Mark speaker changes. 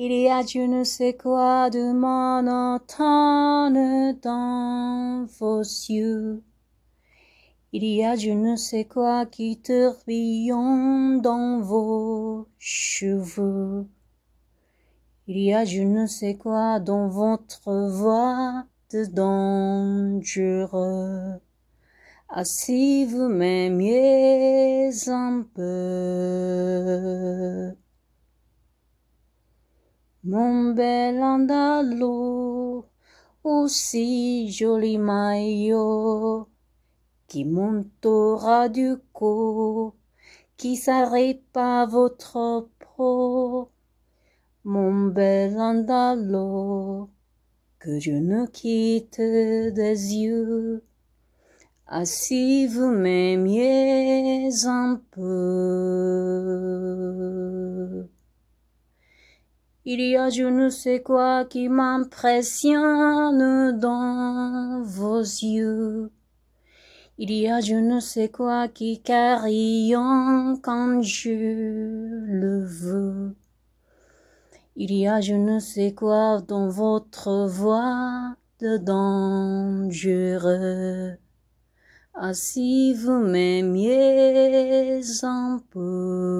Speaker 1: Il y a je ne sais quoi de monotone dans vos yeux. Il y a je ne sais quoi qui tourbillonne dans vos cheveux. Il y a je ne sais quoi dans votre voix de dangereux. Ah, si vous m'aimiez un peu. Mon bel andalou, aussi joli maillot, qui montera du cou, qui s'arrête pas votre peau. Mon bel andalou, que je ne quitte des yeux. Ah, si vous m'aimiez un peu. Il y a je ne sais quoi qui m'impressionne dans vos yeux. Il y a je ne sais quoi qui carillonne quand je le veux. Il y a je ne sais quoi dans votre voix de dangereux. Ah, si vous m'aimiez un peu.